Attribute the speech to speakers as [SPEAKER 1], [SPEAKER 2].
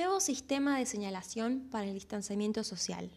[SPEAKER 1] Nuevo sistema de señalación para el distanciamiento social.